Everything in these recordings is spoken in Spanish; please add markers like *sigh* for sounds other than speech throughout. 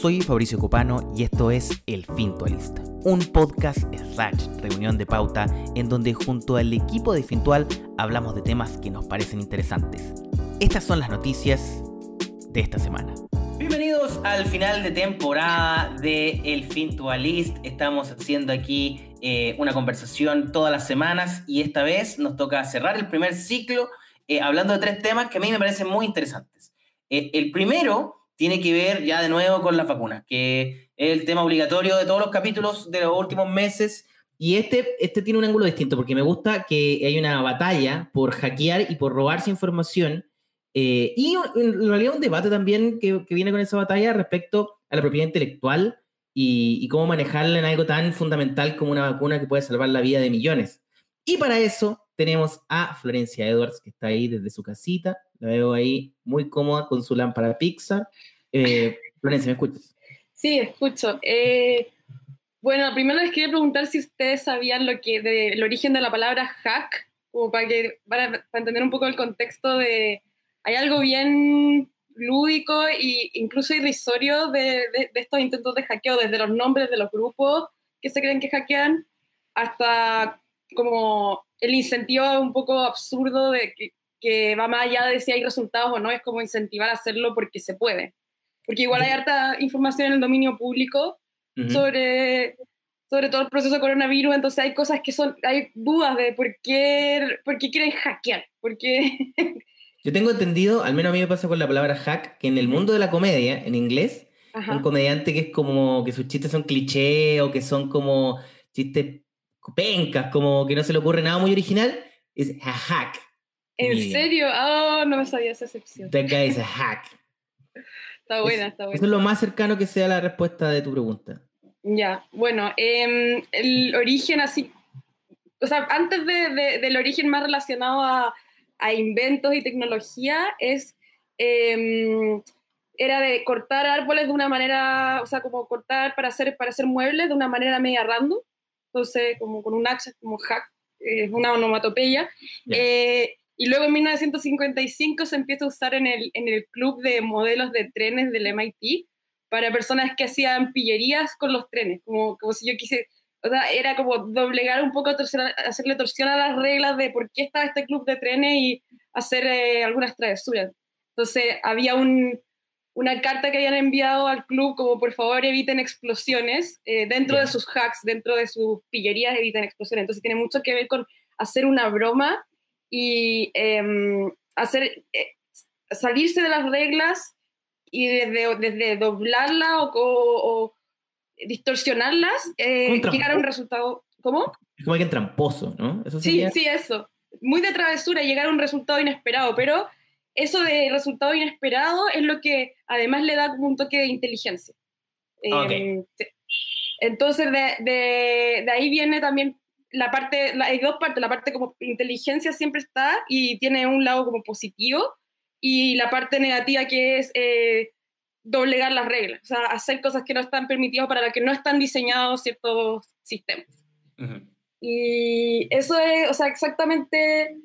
Soy Fabricio Copano y esto es El Fintualista, un podcast slash reunión de pauta en donde junto al equipo de Fintual hablamos de temas que nos parecen interesantes. Estas son las noticias de esta semana. Bienvenidos al final de temporada de El Fintualist. Estamos haciendo aquí eh, una conversación todas las semanas y esta vez nos toca cerrar el primer ciclo eh, hablando de tres temas que a mí me parecen muy interesantes. Eh, el primero tiene que ver ya de nuevo con las vacunas, que es el tema obligatorio de todos los capítulos de los últimos meses. Y este, este tiene un ángulo distinto, porque me gusta que hay una batalla por hackear y por robarse información. Eh, y en realidad un debate también que, viene con esa batalla respecto a la propiedad intelectual y, y cómo manejarla en algo tan fundamental como una vacuna que puede salvar la vida de millones. Y para eso tenemos a Florencia Edwards, que está ahí desde su casita. La veo ahí muy cómoda con su lámpara Pixar. Eh, *laughs* Florencia, ¿me escuchas? Sí, escucho. Eh, bueno, primero les quería preguntar si ustedes sabían lo que del origen de la palabra hack, como para, que, para, entender un poco el contexto de... Hay algo bien lúdico e incluso irrisorio de, de, de estos intentos de hackeo, desde los nombres de los grupos que se creen que hackean hasta como el incentivo un poco absurdo de que, que, va más allá de si hay resultados o no, es como incentivar a hacerlo porque se puede. Porque igual hay harta información en el dominio público uh -huh. sobre, sobre todo el proceso de coronavirus, entonces hay cosas que son, hay dudas de por qué, por qué quieren hackear, porque... *laughs* Yo tengo entendido, al menos a mí me pasa con la palabra hack, que en el mundo de la comedia, en inglés, Ajá. un comediante que es como que sus chistes son cliché o que son como chistes pencas, como que no se le ocurre nada muy original, es a hack. ¿En serio? Oh, no me sabía esa excepción. That guy is a hack. *laughs* está buena, está buena. Eso es lo más cercano que sea la respuesta de tu pregunta. Ya, bueno, eh, el origen así, o sea, antes de, de, del origen más relacionado a, a, inventos y tecnología es, eh, era de cortar árboles de una manera, o sea, como cortar para hacer, para hacer muebles de una manera media random entonces como con un hacha, como hack, es eh, una onomatopeya. Yeah. Y luego en 1955 se empieza a usar en el, en el club de modelos de trenes del MIT para personas que hacían pillerías con los trenes, como, como si yo quise, o sea, era como doblegar un poco, hacerle torsión a las reglas de por qué estaba este club de trenes y hacer eh, algunas travesuras. Entonces había un, una carta que habían enviado al club como por favor eviten explosiones eh, dentro de sus hacks, dentro de sus pillerías eviten explosiones. Entonces tiene mucho que ver con hacer una broma y eh, hacer eh, salirse de las reglas y desde, desde doblarla o, o, o distorsionarlas, eh, llegar a un resultado. ¿Cómo? Es como alguien tramposo, ¿no? ¿Eso sería... Sí, sí, eso. Muy de travesura, llegar a un resultado inesperado, pero eso de resultado inesperado es lo que además le da como un toque de inteligencia. Okay. Eh, entonces, de, de, de, ahí viene también la parte, la, hay dos partes, la parte como inteligencia siempre está y tiene un lado como positivo y la parte negativa que es eh, doblegar las reglas, o sea, hacer cosas que no están permitidas para las que no están diseñados ciertos sistemas. Uh -huh. Y eso es, o sea, exactamente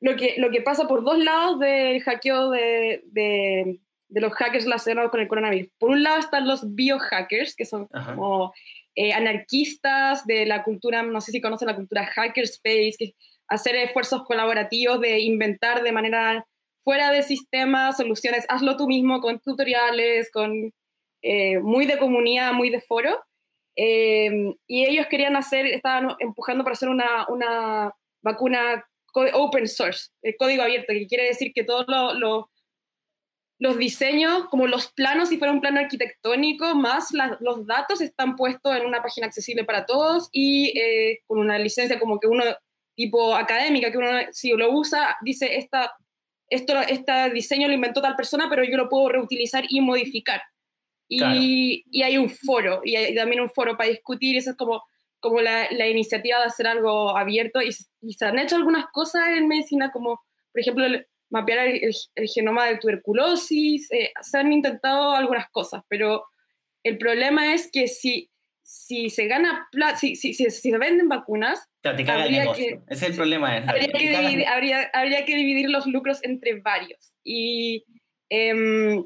lo que, lo que pasa por dos lados del hackeo de, de, de, los hackers relacionados con el coronavirus. Por un lado están los biohackers, que son Ajá. como eh, anarquistas de la cultura, no sé si conocen la cultura hackerspace, que hacer esfuerzos colaborativos de inventar de manera fuera de sistema soluciones, hazlo tú mismo con tutoriales, con eh, muy de comunidad, muy de foro. Eh, y ellos querían hacer, estaban empujando para hacer una, una vacuna open source, el código abierto, que quiere decir que todos lo, lo, los diseños, como los planos, si fuera un plano arquitectónico, más la, los datos están puestos en una página accesible para todos y eh, con una licencia como que uno, tipo académica, que uno si lo usa, dice, esta, esto, este diseño lo inventó tal persona, pero yo lo puedo reutilizar y modificar. Y, claro. y hay un foro, y hay también un foro para discutir, y eso es como como la, la, iniciativa de hacer algo abierto y, y, se han hecho algunas cosas en medicina como, por ejemplo, mapear el, el, el genoma de tuberculosis, eh, se han intentado algunas cosas, pero el problema es que si, si se gana, si, si, si, si se venden vacunas, claro, te habría que, ese es el problema. Es, habría, que dividir, habría, habría, que dividir los lucros entre varios. Y eh,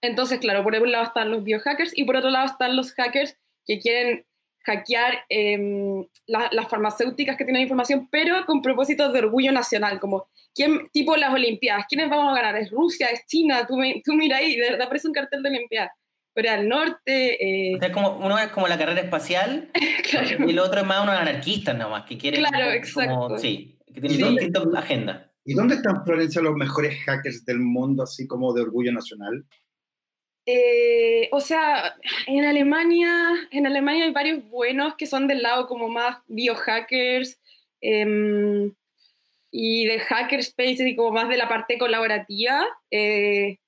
Entonces, claro, por un lado están los biohackers y por otro lado están los hackers que quieren hackear em, las farmacéuticas que tienen información, pero con propósitos de orgullo nacional, como ¿quién, tipo las Olimpiadas, ¿quiénes vamos a ganar? ¿Es Rusia? ¿Es China? Tú, tú mira ahí, de verdad parece un cartel de Olimpiadas. Corea del Norte. Eh... O sea, como, uno es como la carrera espacial *laughs* y el otro es más unos anarquistas nomás, que quieren... Claro, exacto. sí, que tienen sí. distintas agendas. ¿Y dónde están, Florencia, los mejores hackers del mundo, así como de orgullo nacional? Eh, o sea, en Alemania, en Alemania hay varios buenos que son del lado como más biohackers eh, y de hackerspace y como más de la parte colaborativa. Eh,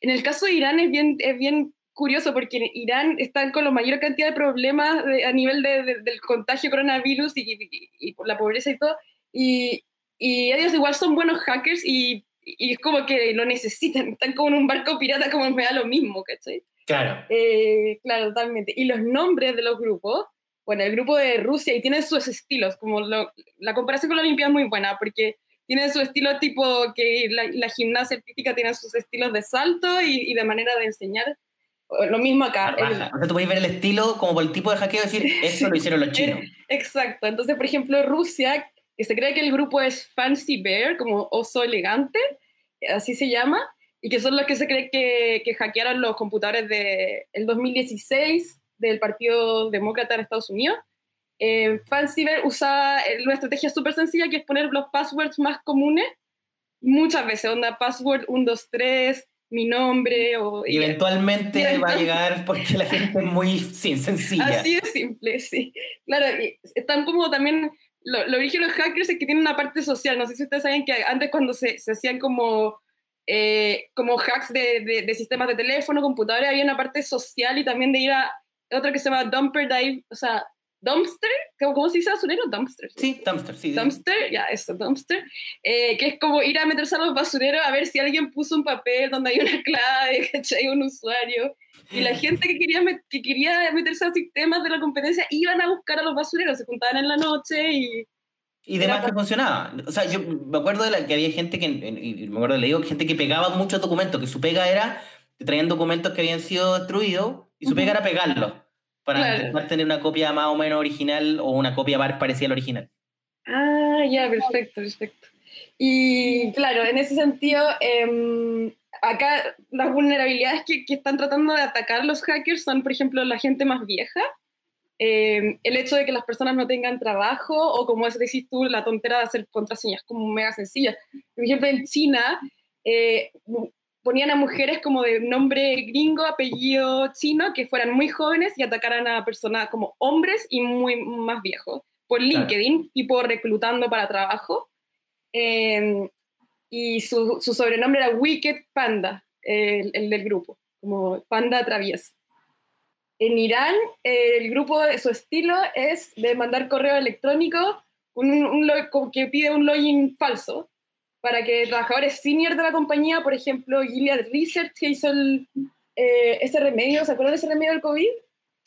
en el caso de Irán es bien, es bien curioso porque Irán están con la mayor cantidad de problemas a nivel de, de, del contagio coronavirus y, y, y, por la pobreza y todo. Y, y ellos igual son buenos hackers y y es como que lo necesitan, están como en un barco pirata, como me da lo mismo, ¿cachai? Claro. Eh, claro, totalmente. Y los nombres de los grupos, bueno, el grupo de Rusia, y tienen sus estilos, como lo, la comparación con la Olimpiada es muy buena, porque tienen su estilo tipo que la, la gimnasia artística tiene sus estilos de salto y, y, de manera de enseñar. Lo mismo acá. El, o sea, tú puedes ver el estilo como por el tipo de hackeo, decir, *laughs* eso lo hicieron los chinos. Exacto. Entonces, por ejemplo, Rusia, que se cree que el grupo es Fancy Bear, como oso elegante, así se llama, y que son los que se cree que, que hackearon los computadores del de 2016 del Partido Demócrata de Estados Unidos. Eh, Fancy Bear usaba una estrategia súper sencilla que es poner los passwords más comunes muchas veces, onda password 123, mi nombre o... Y eventualmente y va a llegar porque la gente es muy sí, sencilla. Así de simple, sí. Claro, están como también lo, lo origen de los hackers es que tienen una parte social. No sé si ustedes saben que antes cuando se, se hacían como, eh, como hacks de, de, de, sistemas de teléfono, computadores, había una parte social y también de ir a otra que se llama Dumper Dive, o sea, Dumpster, ¿cómo se dice basurero? Dumpster. Sí, dumpster, sí. Dumpster, ya, eso, dumpster. Eh, que es como ir a meterse a los basureros a ver si alguien puso un papel donde hay una clave, *laughs* ¿cachai? Un usuario. Y la gente que quería, que quería meterse a sistemas de la competencia iban a buscar a los basureros, se juntaban en la noche y... Y demás que funcionaba. O sea, yo me acuerdo de la, que había gente que, y me acuerdo, le digo, gente que pegaba muchos documentos, que su pega era, te traían documentos que habían sido destruidos y su pega era pegarlos para claro. tener una copia más o menos original o una copia parecida al original. Ah, ya, perfecto, perfecto. Y claro, en ese sentido, eh, acá las vulnerabilidades que, que, están tratando de atacar los hackers son, por ejemplo, la gente más vieja, eh, el hecho de que las personas no tengan trabajo o como decís tú, la tontera de hacer contraseñas como mega sencillas. Por ejemplo, en China, eh, ponían a mujeres como de nombre gringo, apellido chino, que fueran muy jóvenes y atacaran a personas como hombres y muy más viejos, por LinkedIn, claro. tipo reclutando para trabajo. Eh, y su, su, sobrenombre era Wicked Panda, el, el, del grupo, como Panda Travieso. En Irán, el grupo, su estilo es de mandar correo electrónico un, un, un, que pide un login falso, para que trabajadores senior de la compañía, por ejemplo, Gilead Research, que hizo el, eh, ese remedio, ¿se acuerdan de ese remedio del COVID?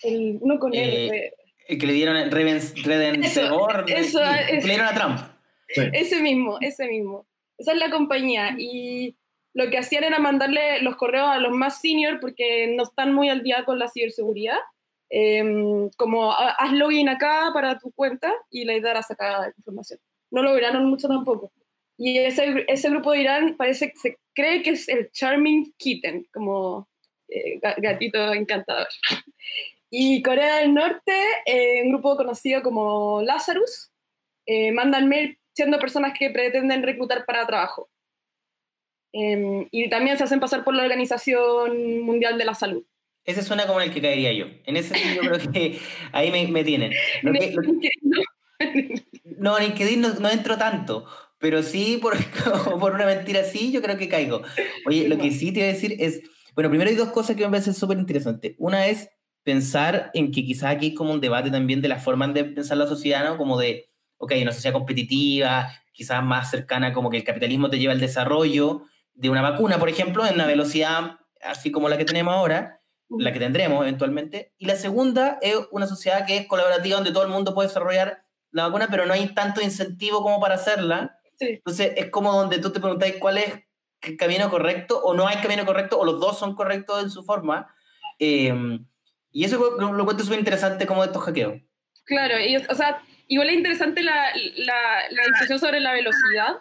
El, uno con eh, el que le dieron Redentor, eso, eso, que le dieron a Trump. Sí. Ese mismo, ese mismo. Esa es la compañía. Y lo que hacían era mandarle los correos a los más senior porque no están muy al día con la ciberseguridad. Eh, como haz login acá para tu cuenta y la idea era sacar información. No lograron mucho tampoco. Y ese, ese grupo de Irán parece que se cree que es el Charming Kitten, como eh, gatito encantador. Y Corea del Norte, eh, un grupo conocido como Lazarus, eh, mandan mail siendo personas que pretenden reclutar para trabajo. Eh, y también se hacen pasar por la Organización Mundial de la Salud. Ese suena como el que caería yo. En ese sentido creo que ahí me, me tienen. *laughs* Lo que, lo... *laughs* no, en LinkedIn no, no entro tanto, pero sí, por, *laughs* por una mentira así, yo creo que caigo. Oye, lo que sí te voy a decir es, bueno, primero hay dos cosas que me parecen súper interesantes. Una es pensar en que quizás aquí hay como un debate también de la forma de pensar la sociedad, ¿no? Como de, ok, una sociedad competitiva, quizás más cercana como que el capitalismo te lleva al desarrollo de una vacuna, por ejemplo, en una velocidad así como la que tenemos ahora, la que tendremos eventualmente. Y la segunda es una sociedad que es colaborativa, donde todo el mundo puede desarrollar la vacuna, pero no hay tanto incentivo como para hacerla. Sí. Entonces es como donde tú te preguntáis cuál es, camino correcto o no hay camino correcto o los dos son correctos en su forma. Em, y eso lo, lo cuento súper interesante como de estos hackeos. Claro, y, o sea, igual es interesante la, la, la discusión sobre la velocidad,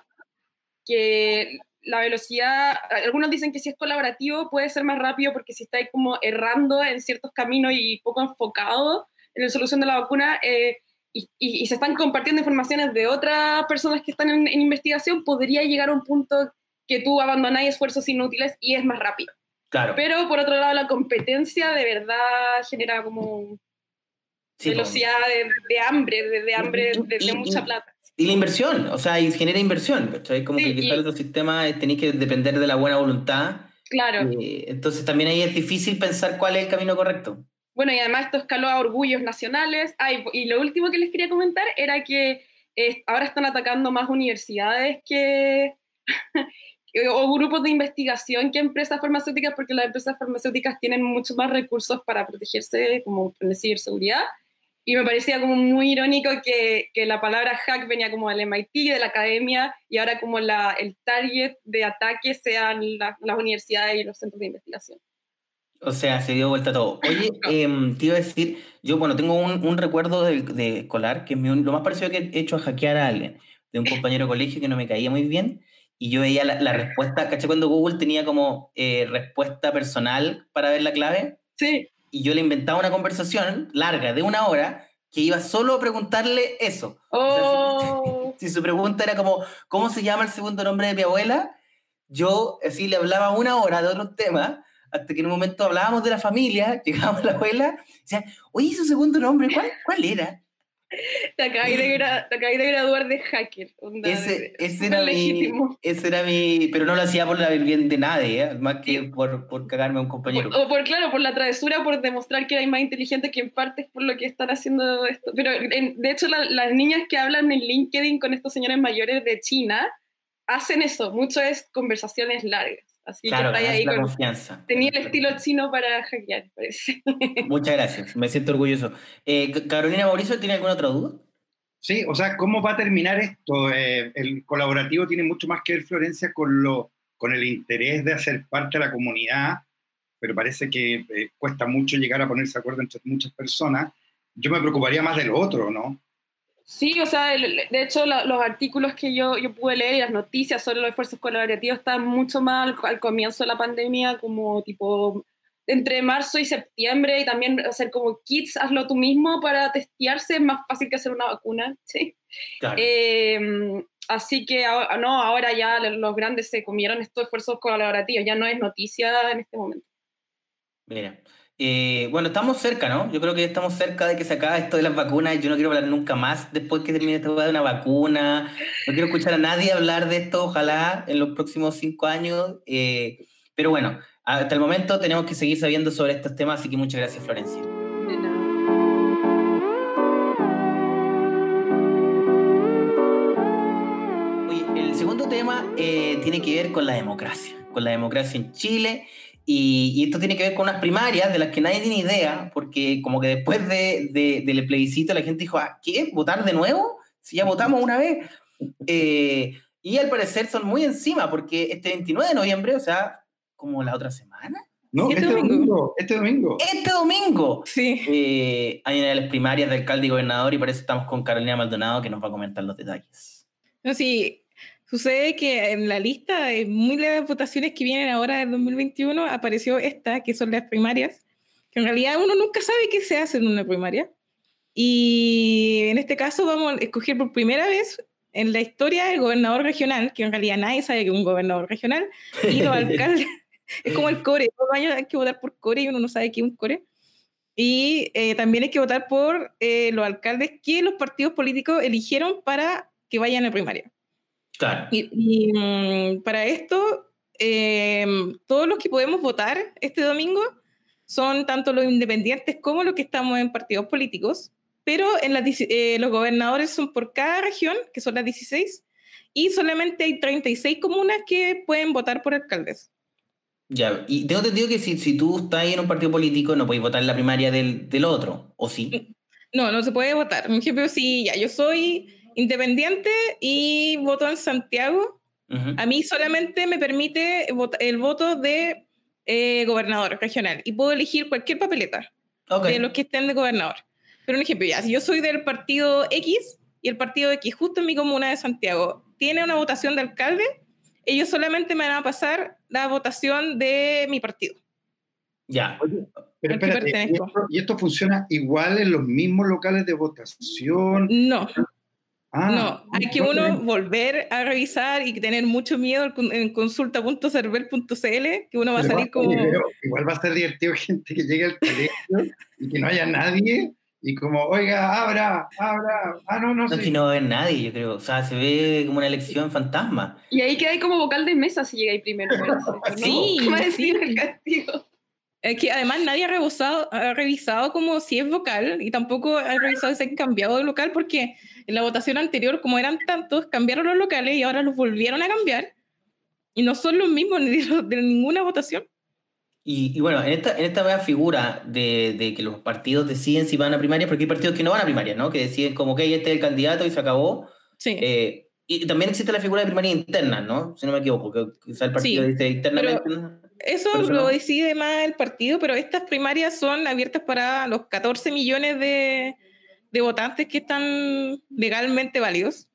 que la velocidad, algunos dicen que si es colaborativo puede ser más rápido porque si estáis como errando en ciertos caminos y poco enfocado en la solución de la vacuna eh, y, y, se están compartiendo informaciones de otras personas que están en, investigación, podría llegar a un punto que tú abandonáis esfuerzos inútiles y es más rápido. Claro. Pero por otro lado, la competencia de verdad genera como velocidad de, hambre, de, hambre de, mucha plata. Y la inversión, o sea, y genera inversión, ¿cachai? Como que quizás otro sistema tenéis que depender de la buena voluntad. Claro. Eh, entonces también ahí es difícil pensar cuál es el camino correcto. Bueno, y además esto escaló a orgullos nacionales. Ay, y lo último que les quería comentar era que eh, ahora están atacando más universidades que, *laughs* o grupos de investigación que empresas farmacéuticas, porque las empresas farmacéuticas tienen mucho más recursos para protegerse, como en ciberseguridad. Y me parecía como muy irónico que, que, la palabra hack venía como del MIT, de la academia, y ahora como la, el target de ataque sean las universidades y los centros de investigación. O sea, se dio vuelta todo. Oye, *laughs* eh, te iba a decir, yo, bueno, tengo un, un recuerdo de, de, escolar que es lo más parecido que he hecho a hackear a alguien, de un compañero de colegio que no me caía muy bien, y yo veía la, la respuesta, ¿caché? Cuando Google tenía como eh, respuesta personal para ver la clave. Sí y yo le inventaba una conversación larga de una hora que iba solo a preguntarle eso. Oh. *laughs* si, su pregunta era como, ¿cómo se llama el segundo nombre de mi abuela? Yo así le hablaba una hora de otro tema, hasta que en un momento hablábamos de la familia, *laughs* llegaba la abuela, y decía, oye, su segundo nombre, ¿cuál, cuál era? Te acabé de, de, graduar de hacker. ese, ese, era mi, ese era mi. Pero no lo hacía por el bien de nadie, ¿eh? más que por, por cagarme a un compañero. O, por, claro, por la travesura, por demostrar que eres más inteligente que en parte es por lo que están haciendo esto. Pero de hecho, las niñas que hablan en LinkedIn con estos señores mayores de China hacen eso. Mucho es conversaciones largas. Así claro, que ahí la confianza. Tenía el estilo chino para hackear, parece. *laughs* Muchas gracias, me siento orgulloso. Eh, Carolina Mauricio, ¿tiene alguna otra duda? Sí, o sea, ¿cómo va a terminar esto? Eh, el colaborativo tiene mucho más que ver, Florencia, con, lo, con el interés de hacer parte de la comunidad, pero parece que eh, cuesta mucho llegar a ponerse de acuerdo entre muchas personas. Yo me preocuparía más del otro, ¿no? Sí, o sea, de hecho los artículos que yo, yo pude leer y las noticias sobre los esfuerzos colaborativos están mucho más al, comienzo de la pandemia, como tipo entre marzo y septiembre, y también hacer como kits, hazlo tú mismo para testearse, es más fácil que hacer una vacuna, *laughs* ¿sí? Em, así que no, ahora ya los grandes se comieron estos esfuerzos colaborativos, ya no es noticia en este momento. Mira, eh, bueno, estamos cerca, ¿no? Yo creo que estamos cerca de que se acabe esto de las vacunas. Yo no quiero hablar nunca más después que termine esta de una vacuna. No quiero escuchar a nadie hablar de esto, ojalá, en los próximos cinco años. Eh, pero bueno, hasta el momento tenemos que seguir sabiendo sobre estos temas, así que muchas gracias, Florencia. Oye, el segundo tema eh, tiene que ver con la democracia, con la democracia en Chile. Y, esto tiene que ver con unas primarias de las que nadie tiene idea, porque como que después de, del plebiscito la gente dijo, ah, ¿qué? ¿Votar de nuevo? Si ya votamos una vez. Eh, y al parecer son muy encima, porque este 29 de noviembre, o sea, como la otra semana. No, este, este domingo? Este domingo. Este domingo. Sí. Eh, hay una de las primarias de alcalde y gobernador y por eso estamos con Carolina Maldonado que nos va a comentar los detalles. No, sí, Sucede que en la lista de muy las votaciones que vienen ahora del 2021 apareció esta, que son las primarias, que en realidad uno nunca sabe qué se hace en una primaria. Y en este caso vamos a escoger por primera vez en la historia el gobernador regional, que en realidad nadie sabe que es un gobernador regional, y los *laughs* alcaldes. es como el core, todos los años hay que votar por core y uno no sabe qué es un core. Y eh, también hay que votar por eh, los alcaldes que los partidos políticos eligieron para que vayan a la primaria. Claro. Y, mm, para esto, em, todos los que podemos votar este domingo son tanto los independientes como los que estamos en partidos políticos, pero en eh, los gobernadores son por cada región, que son las 16, y solamente hay 36 comunas que pueden votar por alcaldes. Ya, y tengo entendido que si, si tú estás en un partido político no puedes votar en la primaria del, del otro, ¿o sí? No, no se puede votar. Por ejemplo, si ya yo soy independiente y voto en Santiago, Ujú. A mí solamente me permite el voto de eh, gobernador regional y puedo elegir cualquier papeleta Ok. de los que estén de gobernador. Pero un ejemplo, ya, si yo soy del partido X y el partido X justo en mi comuna de Santiago tiene una votación de alcalde, ellos solamente me van a pasar la votación de mi partido. Ya. Oye, pero espérate, ¿y esto, y esto funciona igual en los mismos locales de votación? No, Ah, no, hay que uno volver a revisar y tener mucho miedo en consulta.cervel.cl, que uno va a salir va- como... igual va a ser divertido *laughs* gente que llegue al colegio y que no haya nadie y como, oiga, abra, abra, ah, no, no No, sé. que no va a haber nadie, yo creo. O sea, se ve como una elección fantasma. Y ahí queda ahí como vocal de mesa si llega ahí primero. ¿no? Sí, *laughs* Como decir sí. el castigo. Es que además nadie ha revisado, ha revisado como si es vocal y tampoco ha revisado si han cambiado de local porque en la votación anterior, como eran tantos, cambiaron los locales y ahora los volvieron a cambiar y no son los mismos ni de, de ninguna votación. Y, y bueno, en esta, en esta figura de, de que los partidos deciden si van a primarias, porque hay partidos que no van a primarias, ¿no? Que deciden como que este es el candidato y se acabó. Sí. Eh, y también existe la figura de primaria interna, ¿no? Si no me equivoco, que quizá el partido Sí, dice internamente. ¿no? Eso lo decide más el partido, pero estas primarias son abiertas para los 14 millones de, de votantes que están legalmente válidos.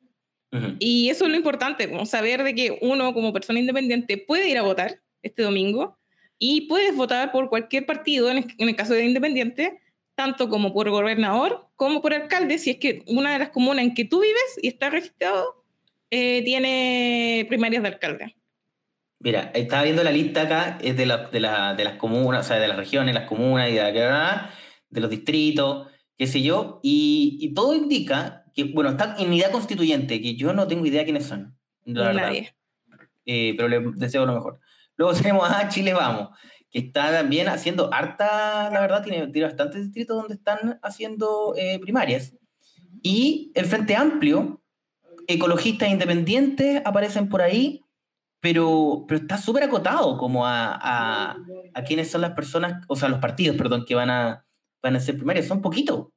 Y eso es lo importante, como saber de que uno como persona independiente puede ir a votar este domingo y puedes votar por cualquier partido, en el, caso de independiente, tanto como por gobernador como por alcalde, si es que una de las comunas en que tú vives y está registrado eh, tiene primarias de alcalde. Mira, estaba viendo la lista acá, es de, la- de, la- de las comunas, o sea, de las regiones, las comunas y de, la- de los distritos, qué sé yo, y, y todo indica que, bueno, está en unidad constituyente, que yo no tengo idea quiénes son. la verdad. Nadie. Eh, pero les deseo lo mejor. Luego *laughs* tenemos a Chile Vamos, que está también haciendo harta, la verdad, tiene, tiene bastantes distritos donde están haciendo eh, primarias. Y el Frente Amplio, ecologistas independientes aparecen por ahí, pero, pero está súper acotado como a, a, a quiénes son las personas, o sea, los partidos, perdón, que van a, van a hacer primarias. Son poquitos.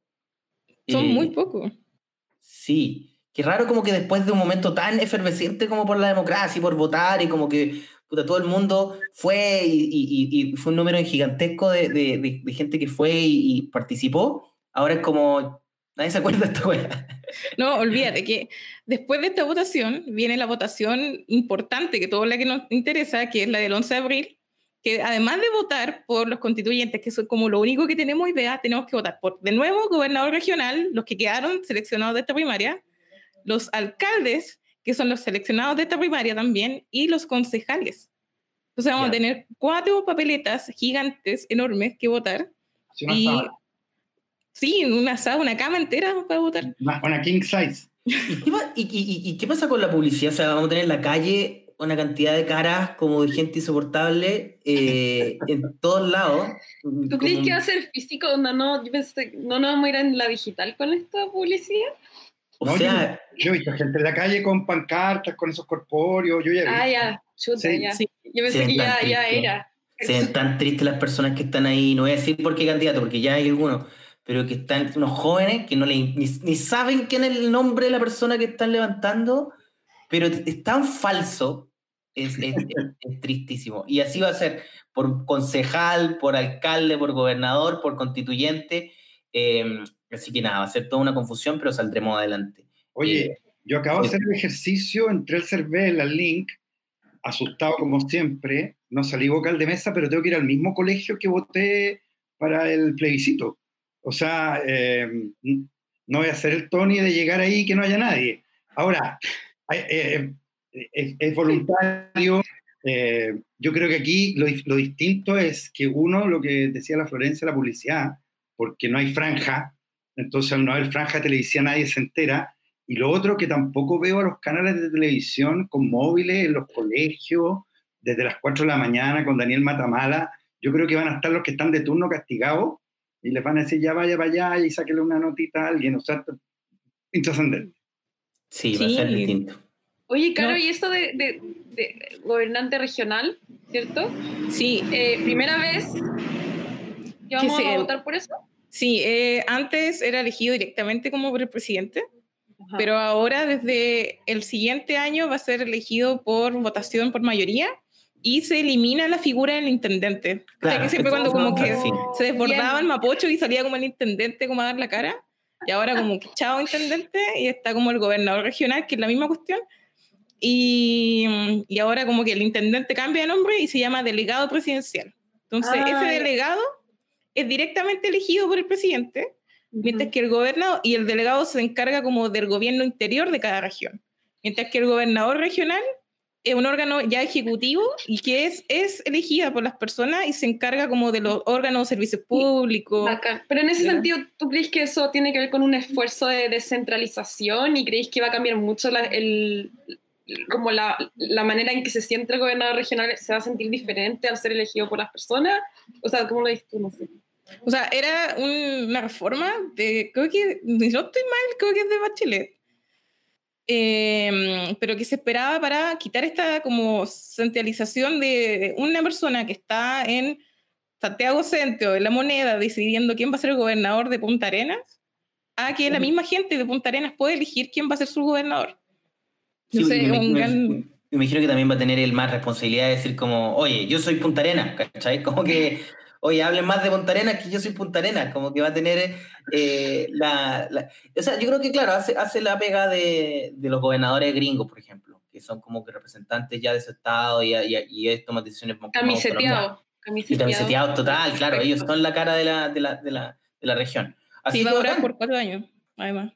Son Eh, muy pocos. Sí, qué raro como que después de un momento tan efervescente como por la democracia y por votar y como que puta, todo el mundo fue y, y- y- y fue un número gigantesco de, de- de- de gente que fue y, y participó, ahora es como nadie se acuerda de esta wea. No, olvídate que después de esta votación viene la votación importante, que todo la que nos interesa, que es la del 11 de abril, que además de votar por los constituyentes, que son como lo único que tenemos idea, tenemos que votar por, de nuevo, gobernador regional, los que quedaron seleccionados de esta primaria, los alcaldes, que son los seleccionados de esta primaria también, y los concejales. Entonces vamos a tener cuatro papeletas gigantes, enormes, que votar. Y sí, una sala, una cama entera para votar. una, king size. ¿Y y- y- y qué pasa con la publicidad? O sea, vamos a tener en la calle una cantidad de caras como de gente insoportable eh, en todos lados. ¿Tú crees que va a ser físico? No, no, yo pensé, no nos vamos a ir en la digital con esta publicidad. O No, sea, Yo he visto gente en la calle con pancartas, con esos corpóreos, yo ya he visto. Ah, ya, chuta, Sí. ya. Sí. Yo pensé Sí, que ya, ya era. se ven tan tristes las personas que están ahí, no voy a decir por qué candidato, porque ya hay algunos, pero que están unos jóvenes que no le, ni, ni saben quién es el nombre de la persona que están levantando, pero es tan falso, es, es- *laughs* es- es tristísimo. Y así va a ser por concejal, por alcalde, por gobernador, por constituyente. eh, así que nada, va a ser toda una confusión, pero saldremos adelante. Oye, Eh, yo acabo de hacer el ejercicio, entré al Cervel, al link, asustado como siempre, no salí vocal de mesa, pero tengo que ir al mismo colegio que voté para el plebiscito. O sea, eh, no voy a hacer el Tony de llegar ahí que no haya nadie. Ahora, eh, es, es voluntario. eh, yo creo que aquí lo, lo distinto es que uno, lo que decía la Florencia, la publicidad, porque no hay franja, entonces al no haber franja de televisión nadie se entera, y lo otro que tampoco veo a los canales de televisión con móviles en los colegios, desde las 4 de la mañana con Daniel Matamala. Yo creo que van a estar los que están de turno castigados y les van a decir ya vaya allá y sáquele una notita a alguien. O sea, intrascendente. Sí, va a ser Sí. distinto. Oye, Caro, No. y esto de, de- de gobernante regional, ¿cierto? Sí, Eh, primera vez que vamos se- a votar por eso. Sí, eh, antes era elegido directamente como por el presidente pero ahora desde el siguiente año va a ser elegido por votación por mayoría y se elimina la figura del intendente. o sea, que siempre cuando como que se desbordaba el mapocho y salía como el intendente como a dar la cara, y ahora como que chao intendente y está como el gobernador regional, que es la misma cuestión. Y, y ahora como que el intendente cambia de nombre y se llama delegado presidencial. Entonces, ese delegado es directamente elegido por el presidente, mientras que el gobernador y el delegado se encarga como del gobierno interior de cada región. Mientras que el gobernador regional un órgano ya ejecutivo y que es, es elegida por las personas y se encarga como de los órganos de servicios públicos. Pero en ese sentido, ¿tú crees que eso tiene que ver con un esfuerzo de descentralización y crees que va a cambiar mucho la, el, como la, la, manera en que se siente el gobernador regional? ¿Se va a sentir diferente al ser elegido por las personas? O sea, ¿cómo lo dices tú? No sé. O sea, era una reforma de, creo que, no estoy mal, creo que es de Bachelet Em, pero que se esperaba para quitar esta como centralización de una persona que está en Santiago Centro, en La Moneda, decidiendo quién va a ser el gobernador de Punta Arenas, a que la misma gente de Punta Arenas puede elegir quién va a ser su gobernador. me, imagino que también va a tener el más responsabilidad de decir como, oye, yo soy Punta Arenas, ¿cachai? Como que oye, hablen más de Punta Arenas que yo soy Punta Arenas, como que va a tener eh, *laughs* la, O sea, yo creo que, claro, hace, hace la pega de, de, los gobernadores gringos, por ejemplo, que son como que representantes ya de su estado y, y, y toman decisiones Camiseteados. Camiseteados total, claro, ellos son la cara de la, de la, de la, de la región. Así sí, va a durar por cuatro años, además.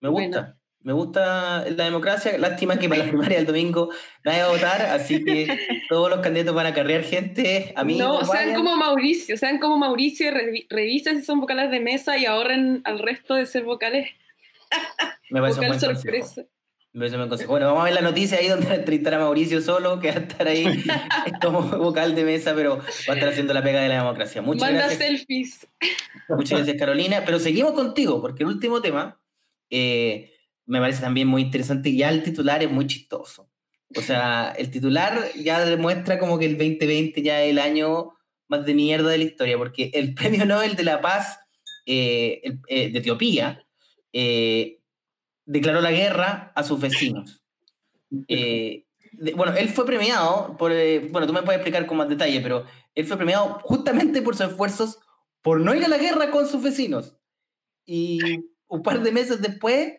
Me gusta. Me gusta la democracia. Lástima que para la primaria del domingo nadie va a votar, así que *laughs* todos los candidatos van a carrear gente. A mí no, sean como Mauricio, sean como Mauricio, revisen si son vocales de mesa y ahorren al resto de ser vocales. *laughs* Me parece un buen sorpresa. Me parece un buen consejo. Bueno, vamos a ver la noticia ahí donde *laughs* entrevistar a Mauricio solo, que va a estar ahí como vocal de mesa, pero va a estar haciendo la pega de la democracia. Muchas Manda gracias. selfies. Muchas gracias, Carolina. Pero seguimos contigo, porque el último tema. Eh, me parece también muy interesante. Ya el titular es muy chistoso. O sea, el titular ya demuestra como que el 2020 ya es el año más de mierda de la historia, porque el *laughs* Premio Nobel de la Paz eh, eh, de Etiopía eh, declaró la guerra a sus vecinos. bueno, él fue premiado, por, bueno, tú me puedes explicar con más detalle, pero él fue premiado justamente por sus esfuerzos por no ir a la guerra con sus vecinos. Y un par de meses después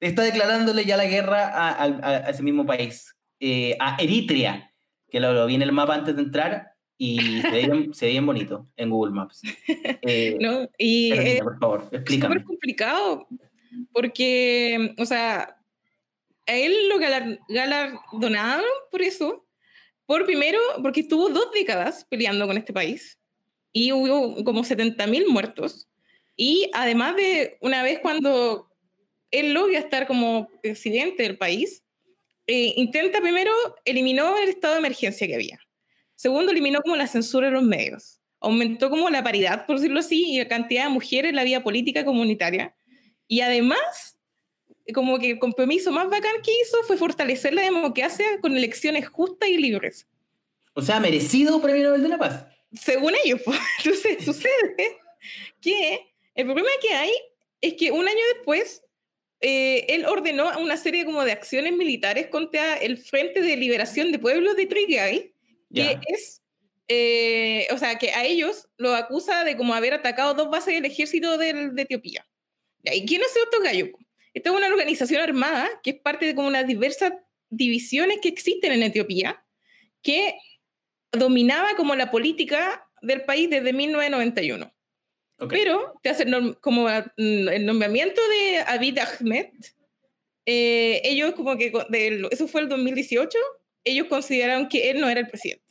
está declarándole ya la guerra a, ese mismo país, eh, a Eritrea, que lo, lo vi en el mapa antes de entrar y se ve bien, bonito en Google Maps. *laughs* Eh, no, y por favor, explícame. Es súper complicado porque, o sea, a él lo galardonaron por eso, por primero, porque estuvo dos décadas peleando con este país y hubo como 70.000 muertos. Y además de una vez cuando él logra estar como presidente del país, eh, intenta primero, eliminó el estado de emergencia que había. Segundo, eliminó como la censura de los medios. Aumentó como la paridad, por decirlo así, y la cantidad de mujeres en la vida política comunitaria. Y además, como que el compromiso más bacán que hizo fue fortalecer la democracia con elecciones justas y libres. O sea, merecido premio Nobel de la Paz. Según ellos, pues. *laughs* entonces sucede que el problema que hay es que un año después eh, él ordenó una serie como de acciones militares contra el Frente de Liberación de Pueblos de Trigay, que es, eh, o sea, que a ellos lo acusa de como haber atacado dos bases del ejército de, de Etiopía. ¿Y quién es otro gallo? Esta es una organización armada que es parte de como unas diversas divisiones que existen en Etiopía, que dominaba como la política del país desde 1991. Pero te hacen como mm, el nombramiento de Abid Ahmed, eh, ellos como que, eso fue el 2018, ellos consideraron que él no era el presidente.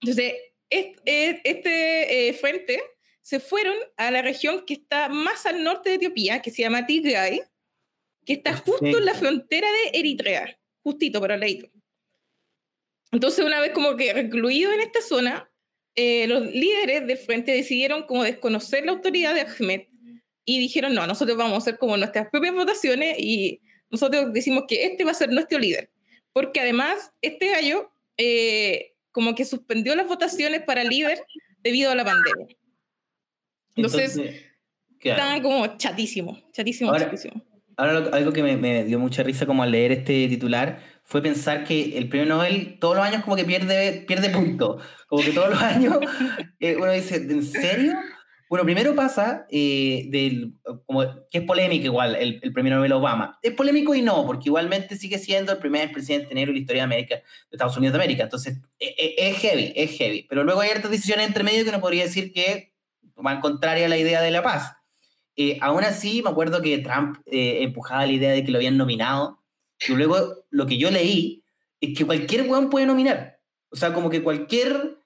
Entonces, este, eh, frente se fueron a la región que está más al norte de Etiopía, que se llama Tigray, que está justo en la frontera de Eritrea, justito para leito. Entonces, una vez como que recluido en esta zona, eh, los líderes del frente decidieron como desconocer la autoridad de Ahmed y dijeron, no, nosotros vamos a hacer como nuestras propias votaciones y nosotros decimos que este va a ser nuestro líder. Porque además, este gallo eh, como que suspendió las votaciones para líder debido a la pandemia. Entonces, estaban como chatísimo, chatísimo, chatísimo. ahora algo que me, dio mucha risa como al leer este titular fue pensar que el premio Nobel todos los años como que pierde, pierde puntos. Como que todos los años *laughs* eh, uno dice, ¿en serio? Bueno, primero pasa eh, del, como que es polémico igual el, el, premio Nobel Obama. Es polémico y no, porque igualmente sigue siendo el primer presidente negro en la historia de América, de Estados Unidos de América. Entonces, es, e, es heavy, es heavy. Pero luego hay otras decisiones entre medio que uno podría decir que van contraria a la idea de la paz. Eh, aún así, me acuerdo que Trump eh, empujaba la idea de que lo habían nominado. Y luego lo que yo leí es que cualquier weón puede nominar. O sea, como que cualquier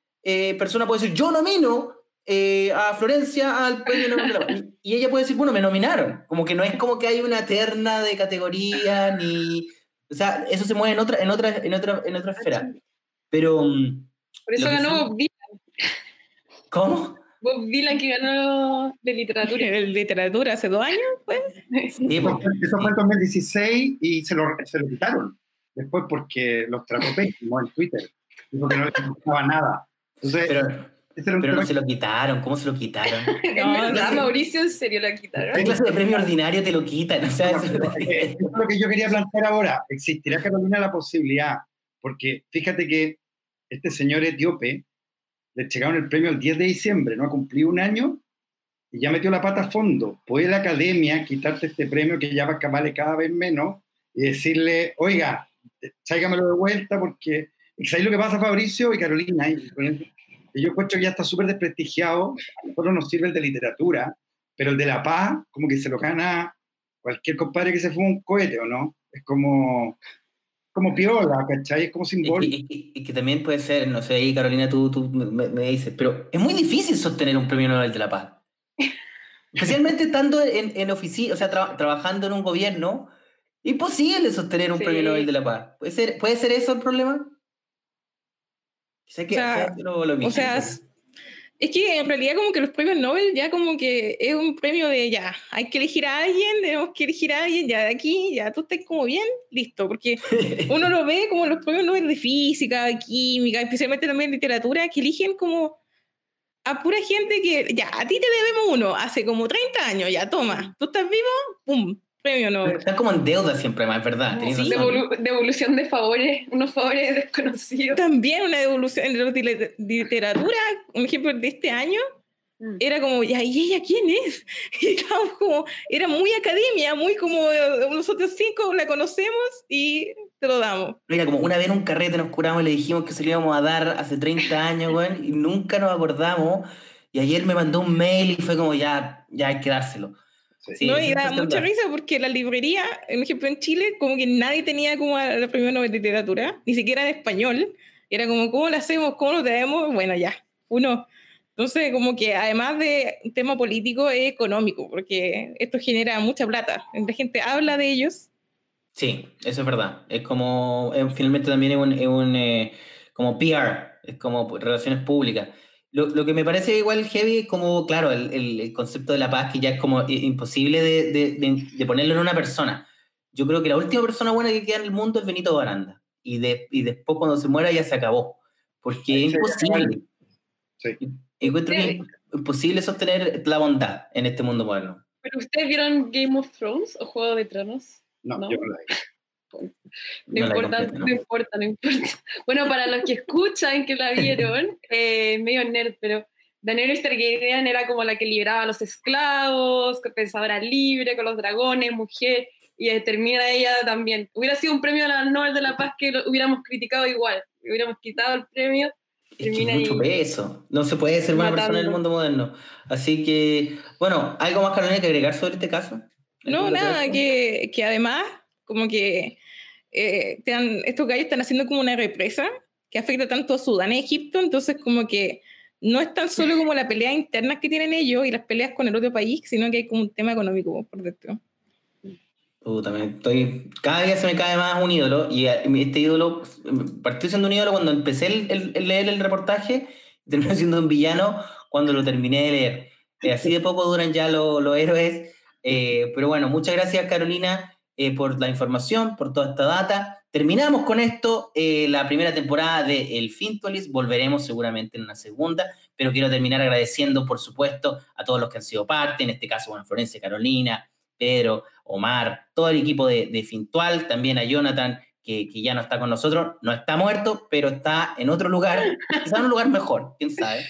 persona puede decir, yo nomino eh, a Florencia al premio Nobel Y ella puede decir, bueno, me nominaron. Como que no es como que hay una terna de categoría, ni... O sea, eso se mueve en otra, en otra, en otra, en otra esfera. Pero... Mm, Por eso ganó Dylan. ¿Cómo? Bob Dylan que ganó de literatura. *laughs* ¿De literatura hace dos años? Pues? Sí, pues. Eso fue en 2016 y se lo, se lo quitaron. Después porque los trató pésimo en Twitter. Dijo que no le gustaba nada. Entonces, Pero, pero no se lo quitaron, ¿cómo se lo quitaron? *laughs* no, Mauricio, en serio lo quitaron. ¿Qué clase de premio ordinario te lo quitan? O sea, *laughs* eso, es lo que yo quería plantear ahora. ¿Existirá, Carolina, la posibilidad? Porque fíjate que este señor etíope le llegaron el premio el 10 de diciembre, no ha cumplido un año y ya metió la pata a fondo. ¿Puede la academia quitarte este premio que ya va a vale cada vez menos y decirle, oiga, tráigamelo de vuelta porque... ¿Sabéis lo que pasa, Fabricio y Carolina? yo encuentro que ya está súper desprestigiado, a nosotros nos sirve el de literatura, pero el de la paz, como que se lo gana cualquier compadre que se fue un cohete, ¿o no? Es como, como piola, ¿cachai? Es como simbólico. Y, que también puede ser, no sé, ahí Carolina, tú, tú me, dices, pero es muy difícil sostener un premio Nobel de la Paz. *laughs* Especialmente estando en, en oficina, o sea, trabajando en un gobierno, imposible sostener un premio Nobel de la Paz. ¿Puede ser, ¿Puede ser eso el problema? o sea, es que en realidad como que los premios Nobel ya como que es un premio de ya, hay que elegir a alguien, tenemos que elegir a alguien, ya de aquí, ya tú estás como bien, listo, porque *laughs* uno lo ve como los premios Nobel de física, de química, especialmente también literatura, que eligen como a pura gente que, ya, a ti te debemos uno, hace como 30 años, ya, toma, tú estás vivo, pum, premio Nobel. Están como en deuda siempre, más, ¿verdad? Sí, devolución de favores, unos favores *laughs* desconocidos. También una devolución en la literatura, un ejemplo de este año, mm. era como, ¿y ella quién es? *laughs* Y como, era muy academia, muy como nosotros cinco la conocemos y te lo damos. Mira, como una vez en un carrete nos curamos y le dijimos que se lo íbamos a dar hace 30 años, güey, y nunca nos acordamos. Y ayer me mandó un mail y fue como, ya, ya hay que dárselo no, y da mucha risa porque la librería, por ejemplo, en Chile, como que nadie tenía como la primera novela de literatura, ni siquiera en español. Era como, ¿cómo lo hacemos? ¿Cómo lo tenemos? Bueno, ya, uno. Entonces, como que además de un tema político, es económico, porque esto genera mucha plata. La gente habla de ellos. Sí, eso es verdad. Es como, finalmente también es un, es un eh, como PR, es como relaciones públicas. Lo, lo, que me parece igual heavy es como, claro, el, el, concepto de la paz que ya es como imposible de, de, de, ponerlo en una persona. Yo creo que la última persona buena que queda en el mundo es Benito Baranda. Y, de, y después cuando se muera ya se acabó. Porque es imposible. Sí. Encuentro que es imposible sostener la bondad en este mundo moderno. ¿Pero ustedes vieron Game of Thrones o Juego de Tronos? No, yo no la vi. No, importa, no. importa, no *laughs* importa. Bueno, para los que escuchan que la vieron, *laughs* eh, medio nerd, pero Daenerys Targaryen era como la que liberaba a los esclavos, que pensadora libre, con los dragones, mujer, y termina ella también. Hubiera sido un premio a la Nobel de la Paz que lo hubiéramos criticado igual, hubiéramos quitado el premio. Es que mucho peso. No se puede ser una persona en el mundo moderno. Así que, bueno, ¿algo más, Carolina, que agregar sobre este caso? No, nada, que, que además, como que eh, estos gallos están haciendo como una represa que afecta tanto a Sudán y Egipto, entonces como que no es tan solo como la pelea interna que tienen ellos y las peleas con el otro país, sino que hay como un tema económico por dentro. también estoy, cada día se me cae más un ídolo y este ídolo partió siendo un ídolo cuando empecé el, leer el reportaje *laughs* terminó siendo un villano cuando lo terminé de leer. Eh, así de poco duran ya los héroes, eh, pero bueno, muchas gracias Carolina eh, por la información, por toda esta data. Terminamos con esto, eh, la primera temporada de El Fintualis. Volveremos seguramente en una segunda, pero quiero terminar agradeciendo, por supuesto, a todos los que han sido parte, en este caso, bueno, Florencia, Carolina, Pedro, Omar, todo el equipo de, de Fintual, también a Jonathan, que, que, ya no está con nosotros, no está muerto, pero está en otro lugar, *laughs* quizá en un lugar mejor, quién sabe.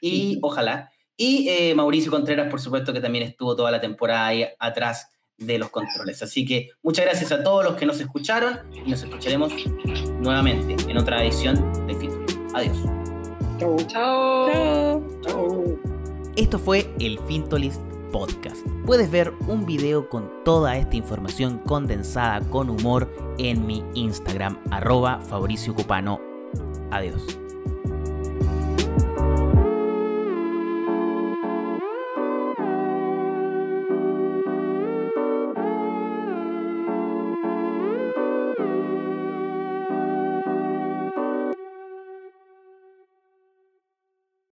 Y ojalá. Y eh, Mauricio Contreras, por supuesto, que también estuvo toda la temporada ahí atrás de los controles. Así que muchas gracias a todos los que nos escucharon y nos escucharemos nuevamente en otra edición de Fintual. Adiós. Chao. Chao. Chao. Esto fue el Fintolist Podcast. Puedes ver un video con toda esta información condensada con humor en mi Instagram, arroba Fabricio Cupano. Adiós.